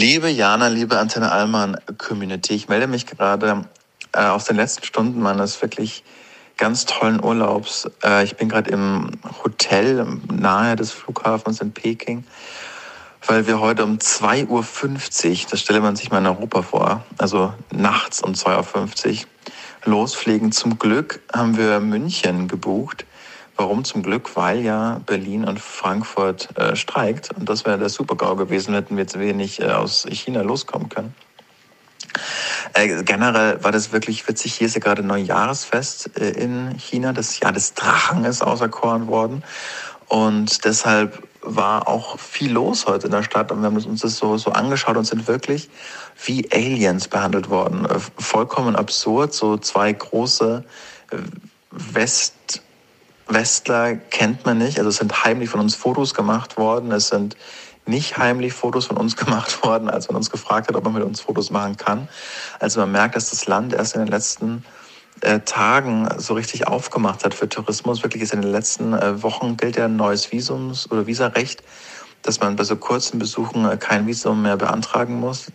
Liebe Jana, liebe Antenne Allmann Community, ich melde mich gerade äh, aus den letzten Stunden meines wirklich ganz tollen Urlaubs. Äh, ich bin gerade im Hotel nahe des Flughafens in Peking, weil wir heute um 2.50 Uhr, das stelle man sich mal in Europa vor, also nachts um 2.50 Uhr, losfliegen. Zum Glück haben wir München gebucht. Warum zum Glück? Weil ja Berlin und Frankfurt äh, streikt. Und das wäre der Super-GAU gewesen, hätten wir jetzt wenig äh, aus China loskommen können. Äh, generell war das wirklich witzig. Hier ist ja gerade Neujahresfest äh, in China. Das Jahr des Drachen ist auserkoren worden. Und deshalb war auch viel los heute in der Stadt. Und wir haben uns das so, so angeschaut und sind wirklich wie Aliens behandelt worden. Äh, vollkommen absurd. So zwei große äh, West Westler kennt man nicht. Also es sind heimlich von uns Fotos gemacht worden. Es sind nicht heimlich Fotos von uns gemacht worden, als man uns gefragt hat, ob man mit uns Fotos machen kann. Also man merkt, dass das Land erst in den letzten äh, Tagen so richtig aufgemacht hat für Tourismus. Wirklich ist in den letzten äh, Wochen gilt ja ein neues Visums- oder Visarecht, dass man bei so kurzen Besuchen äh, kein Visum mehr beantragen muss.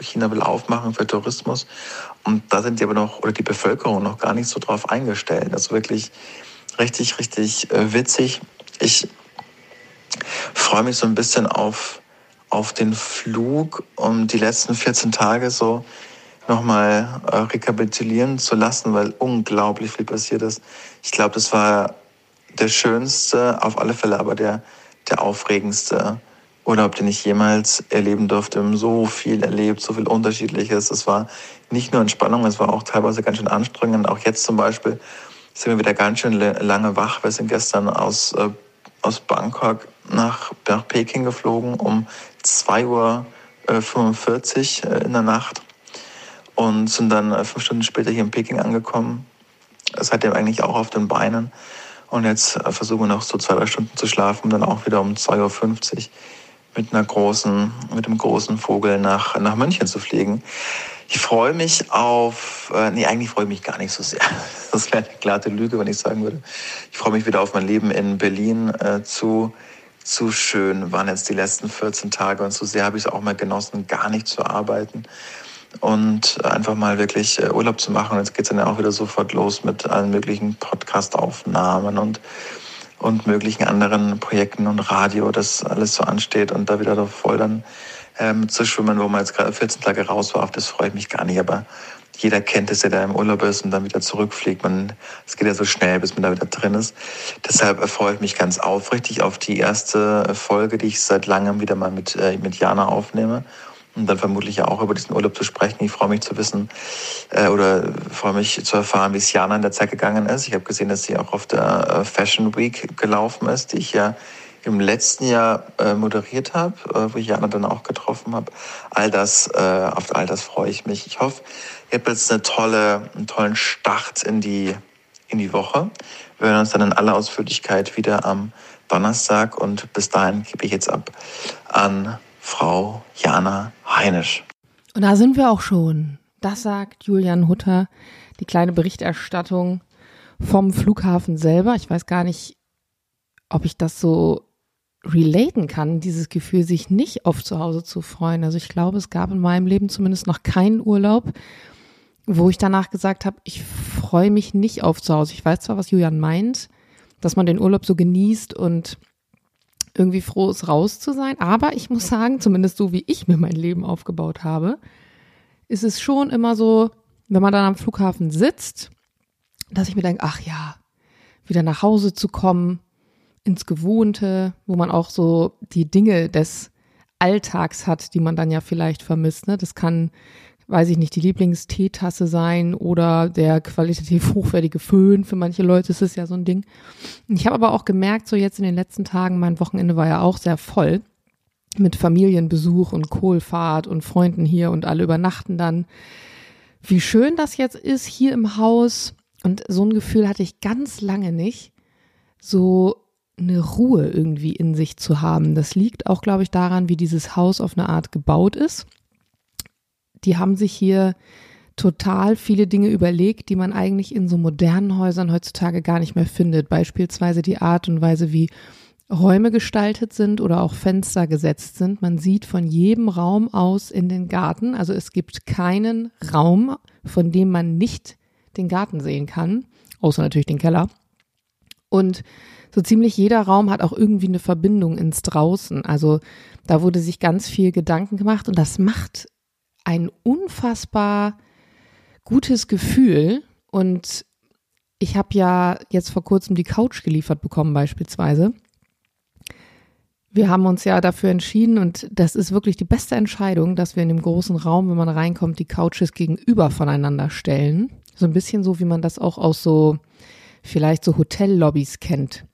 China will aufmachen für Tourismus. Und da sind die aber noch, oder die Bevölkerung noch gar nicht so drauf eingestellt. Also wirklich richtig, richtig äh, witzig. Ich freue mich so ein bisschen auf, auf den Flug, um die letzten 14 Tage so nochmal äh, rekapitulieren zu lassen, weil unglaublich viel passiert ist. Ich glaube, das war der schönste, auf alle Fälle aber der, der aufregendste Urlaub, den ich jemals erleben durfte. So viel erlebt, so viel Unterschiedliches. Es war nicht nur Entspannung, es war auch teilweise ganz schön anstrengend. Auch jetzt zum Beispiel sind wir wieder ganz schön lange wach. Wir sind gestern aus, äh, aus Bangkok nach, nach Peking geflogen um 2.45 Uhr äh, in der Nacht und sind dann äh, fünf Stunden später hier in Peking angekommen. Seitdem eigentlich auch auf den Beinen. Und jetzt äh, versuchen wir noch so zwei, drei Stunden zu schlafen, dann auch wieder um 2.50 Uhr mit einer großen, mit einem großen Vogel nach, nach München zu fliegen. Ich freue mich auf, äh, nee, eigentlich freue ich mich gar nicht so sehr. Das wäre eine glatte Lüge, wenn ich sagen würde. Ich freue mich wieder auf mein Leben in Berlin. Äh, zu, zu schön waren jetzt die letzten 14 Tage und so sehr habe ich es auch mal genossen, gar nicht zu arbeiten und einfach mal wirklich äh, Urlaub zu machen. Und jetzt geht es dann auch wieder sofort los mit allen möglichen Podcast-Aufnahmen und und möglichen anderen Projekten und Radio, das alles so ansteht und da wieder voll dann ähm, zu schwimmen, wo man jetzt gerade 14 Tage raus war, auf das freue ich mich gar nicht. Aber jeder kennt es der im Urlaub ist und dann wieder zurückfliegt. Es geht ja so schnell, bis man da wieder drin ist. Deshalb freue ich mich ganz aufrichtig auf die erste Folge, die ich seit langem wieder mal mit, äh, mit Jana aufnehme und dann vermutlich ja auch über diesen Urlaub zu sprechen. Ich freue mich zu wissen äh, oder freue mich zu erfahren, wie es Jana in der Zeit gegangen ist. Ich habe gesehen, dass sie auch auf der äh, Fashion Week gelaufen ist, die ich ja im letzten Jahr äh, moderiert habe, äh, wo ich Jana dann auch getroffen habe. All das, äh, auf all das freue ich mich. Ich hoffe, ihr habt jetzt eine tolle, einen tollen Start in die, in die Woche. Wir hören uns dann in aller Ausführlichkeit wieder am Donnerstag und bis dahin gebe ich jetzt ab an Frau Jana Heinisch. Und da sind wir auch schon. Das sagt Julian Hutter, die kleine Berichterstattung vom Flughafen selber. Ich weiß gar nicht, ob ich das so relaten kann, dieses Gefühl, sich nicht auf zu Hause zu freuen. Also ich glaube, es gab in meinem Leben zumindest noch keinen Urlaub, wo ich danach gesagt habe, ich freue mich nicht auf zu Hause. Ich weiß zwar, was Julian meint, dass man den Urlaub so genießt und irgendwie froh ist, raus zu sein. Aber ich muss sagen, zumindest so wie ich mir mein Leben aufgebaut habe, ist es schon immer so, wenn man dann am Flughafen sitzt, dass ich mir denke, ach ja, wieder nach Hause zu kommen, ins Gewohnte, wo man auch so die Dinge des Alltags hat, die man dann ja vielleicht vermisst. Ne? Das kann weiß ich nicht, die Lieblingsteetasse sein oder der qualitativ hochwertige Föhn. Für manche Leute ist es ja so ein Ding. Ich habe aber auch gemerkt, so jetzt in den letzten Tagen, mein Wochenende war ja auch sehr voll mit Familienbesuch und Kohlfahrt und Freunden hier und alle übernachten dann. Wie schön das jetzt ist hier im Haus. Und so ein Gefühl hatte ich ganz lange nicht, so eine Ruhe irgendwie in sich zu haben. Das liegt auch, glaube ich, daran, wie dieses Haus auf eine Art gebaut ist die haben sich hier total viele Dinge überlegt, die man eigentlich in so modernen Häusern heutzutage gar nicht mehr findet. Beispielsweise die Art und Weise, wie Räume gestaltet sind oder auch Fenster gesetzt sind. Man sieht von jedem Raum aus in den Garten. Also es gibt keinen Raum, von dem man nicht den Garten sehen kann, außer natürlich den Keller. Und so ziemlich jeder Raum hat auch irgendwie eine Verbindung ins Draußen. Also da wurde sich ganz viel Gedanken gemacht und das macht ein unfassbar gutes Gefühl. Und ich habe ja jetzt vor kurzem die Couch geliefert bekommen beispielsweise. Wir haben uns ja dafür entschieden und das ist wirklich die beste Entscheidung, dass wir in dem großen Raum, wenn man reinkommt, die Couches gegenüber voneinander stellen. So ein bisschen so, wie man das auch aus so vielleicht so Hotellobbys kennt.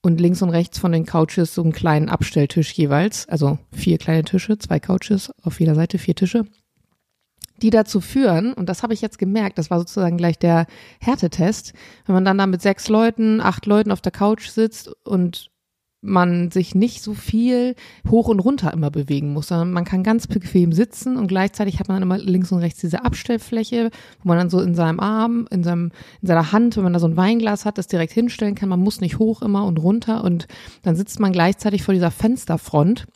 Und links und rechts von den Couches so einen kleinen Abstelltisch jeweils, also vier kleine Tische, zwei Couches auf jeder Seite, vier Tische, die dazu führen, und das habe ich jetzt gemerkt, das war sozusagen gleich der Härtetest, wenn man dann da mit sechs Leuten, acht Leuten auf der Couch sitzt und man sich nicht so viel hoch und runter immer bewegen muss, sondern man kann ganz bequem sitzen und gleichzeitig hat man dann immer links und rechts diese Abstellfläche, wo man dann so in seinem Arm, in seinem, in seiner Hand, wenn man da so ein Weinglas hat, das direkt hinstellen kann. Man muss nicht hoch immer und runter und dann sitzt man gleichzeitig vor dieser Fensterfront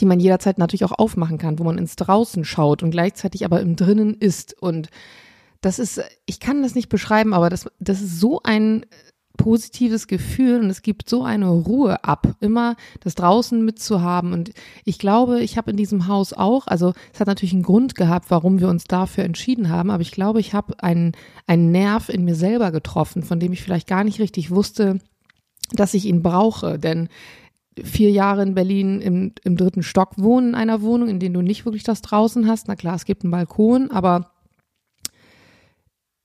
die man jederzeit natürlich auch aufmachen kann, wo man ins Draußen schaut und gleichzeitig aber im Drinnen ist. Und das ist, ich kann das nicht beschreiben, aber das, das ist so ein positives Gefühl und es gibt so eine Ruhe ab, immer das draußen mitzuhaben. Und ich glaube, ich habe in diesem Haus auch, also es hat natürlich einen Grund gehabt, warum wir uns dafür entschieden haben, aber ich glaube, ich habe einen, einen Nerv in mir selber getroffen, von dem ich vielleicht gar nicht richtig wusste, dass ich ihn brauche. Denn vier Jahre in Berlin im, im dritten Stock wohnen in einer Wohnung, in der du nicht wirklich das draußen hast. Na klar, es gibt einen Balkon, aber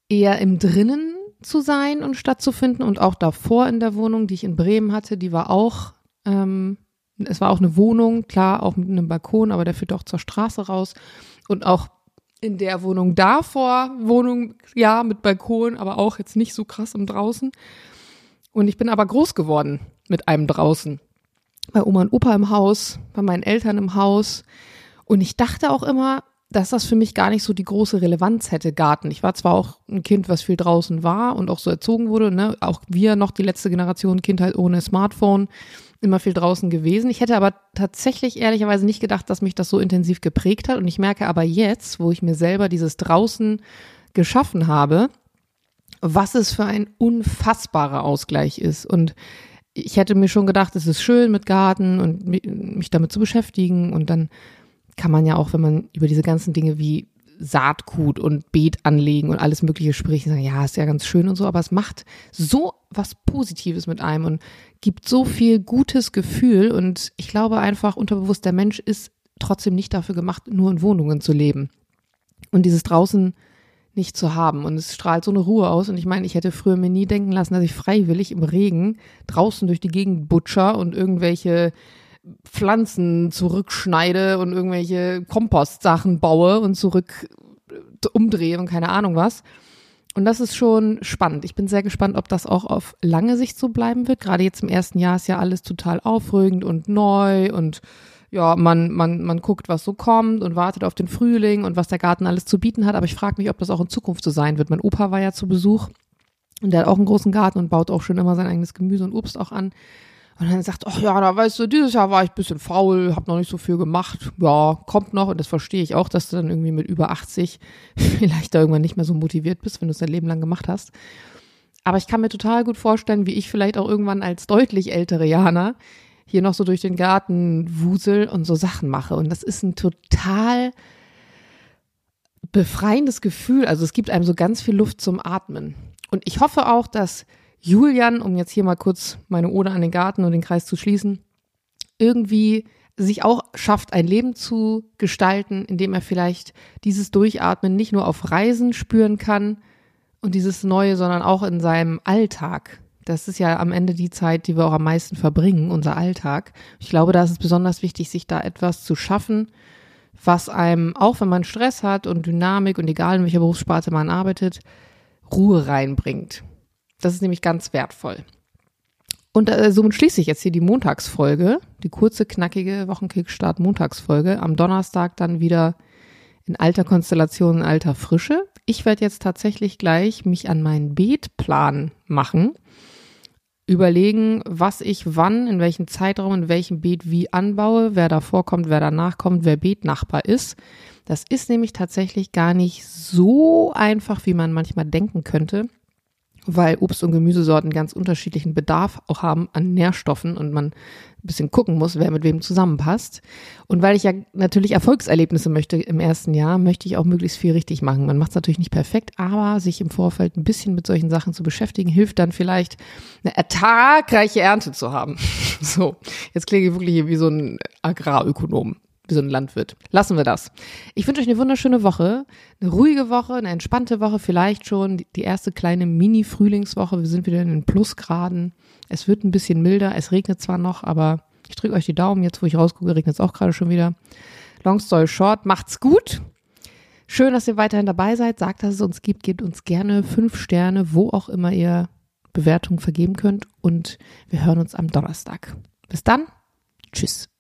eher im Drinnen zu sein und stattzufinden und auch davor in der Wohnung, die ich in Bremen hatte, die war auch, ähm, es war auch eine Wohnung, klar, auch mit einem Balkon, aber der führt auch zur Straße raus und auch in der Wohnung davor, Wohnung, ja, mit Balkon, aber auch jetzt nicht so krass im Draußen. Und ich bin aber groß geworden mit einem draußen. Bei Oma und Opa im Haus, bei meinen Eltern im Haus. Und ich dachte auch immer, dass das für mich gar nicht so die große Relevanz hätte, Garten. Ich war zwar auch ein Kind, was viel draußen war und auch so erzogen wurde, ne? auch wir noch die letzte Generation Kindheit ohne Smartphone, immer viel draußen gewesen. Ich hätte aber tatsächlich ehrlicherweise nicht gedacht, dass mich das so intensiv geprägt hat. Und ich merke aber jetzt, wo ich mir selber dieses draußen geschaffen habe, was es für ein unfassbarer Ausgleich ist. Und ich hätte mir schon gedacht, es ist schön mit Garten und mich damit zu beschäftigen. Und dann kann man ja auch, wenn man über diese ganzen Dinge wie Saatgut und Beet anlegen und alles Mögliche spricht, sagen, ja, ist ja ganz schön und so, aber es macht so was Positives mit einem und gibt so viel gutes Gefühl. Und ich glaube einfach unterbewusst, der Mensch ist trotzdem nicht dafür gemacht, nur in Wohnungen zu leben. Und dieses draußen nicht zu haben und es strahlt so eine Ruhe aus und ich meine, ich hätte früher mir nie denken lassen, dass ich freiwillig im Regen draußen durch die Gegend butcher und irgendwelche Pflanzen zurückschneide und irgendwelche Kompostsachen baue und zurück äh, umdrehe und keine Ahnung was. Und das ist schon spannend. Ich bin sehr gespannt, ob das auch auf lange Sicht so bleiben wird. Gerade jetzt im ersten Jahr ist ja alles total aufregend und neu und ja, man, man, man guckt, was so kommt und wartet auf den Frühling und was der Garten alles zu bieten hat. Aber ich frage mich, ob das auch in Zukunft so sein wird. Mein Opa war ja zu Besuch und der hat auch einen großen Garten und baut auch schon immer sein eigenes Gemüse und Obst auch an. Und dann sagt, ach ja, da weißt du, dieses Jahr war ich ein bisschen faul, habe noch nicht so viel gemacht. Ja, kommt noch. Und das verstehe ich auch, dass du dann irgendwie mit über 80 vielleicht da irgendwann nicht mehr so motiviert bist, wenn du es dein Leben lang gemacht hast. Aber ich kann mir total gut vorstellen, wie ich vielleicht auch irgendwann als deutlich ältere Jana hier noch so durch den Garten wusel und so Sachen mache. Und das ist ein total befreiendes Gefühl. Also es gibt einem so ganz viel Luft zum Atmen. Und ich hoffe auch, dass Julian, um jetzt hier mal kurz meine Ode an den Garten und den Kreis zu schließen, irgendwie sich auch schafft, ein Leben zu gestalten, in dem er vielleicht dieses Durchatmen nicht nur auf Reisen spüren kann und dieses Neue, sondern auch in seinem Alltag. Das ist ja am Ende die Zeit, die wir auch am meisten verbringen, unser Alltag. Ich glaube, da ist es besonders wichtig, sich da etwas zu schaffen, was einem, auch wenn man Stress hat und Dynamik und egal in welcher Berufssparte man arbeitet, Ruhe reinbringt. Das ist nämlich ganz wertvoll. Und äh, somit schließe ich jetzt hier die Montagsfolge, die kurze, knackige Wochenkickstart Montagsfolge. Am Donnerstag dann wieder in alter Konstellation, in alter Frische. Ich werde jetzt tatsächlich gleich mich an meinen Beetplan machen. Überlegen, was ich wann, in welchem Zeitraum, in welchem Beet wie anbaue, wer davor kommt, wer danach kommt, wer Beetnachbar ist. Das ist nämlich tatsächlich gar nicht so einfach, wie man manchmal denken könnte weil Obst- und Gemüsesorten ganz unterschiedlichen Bedarf auch haben an Nährstoffen und man ein bisschen gucken muss, wer mit wem zusammenpasst. Und weil ich ja natürlich Erfolgserlebnisse möchte im ersten Jahr, möchte ich auch möglichst viel richtig machen. Man macht es natürlich nicht perfekt, aber sich im Vorfeld ein bisschen mit solchen Sachen zu beschäftigen, hilft dann vielleicht, eine ertragreiche Ernte zu haben. So, jetzt klinge ich wirklich wie so ein Agrarökonom so ein Landwirt. Lassen wir das. Ich wünsche euch eine wunderschöne Woche, eine ruhige Woche, eine entspannte Woche, vielleicht schon die erste kleine Mini-Frühlingswoche. Wir sind wieder in den Plusgraden. Es wird ein bisschen milder, es regnet zwar noch, aber ich drücke euch die Daumen. Jetzt, wo ich rausgucke, regnet es auch gerade schon wieder. Long story short, macht's gut. Schön, dass ihr weiterhin dabei seid. Sagt, dass es uns gibt. Gebt uns gerne fünf Sterne, wo auch immer ihr Bewertungen vergeben könnt. Und wir hören uns am Donnerstag. Bis dann. Tschüss.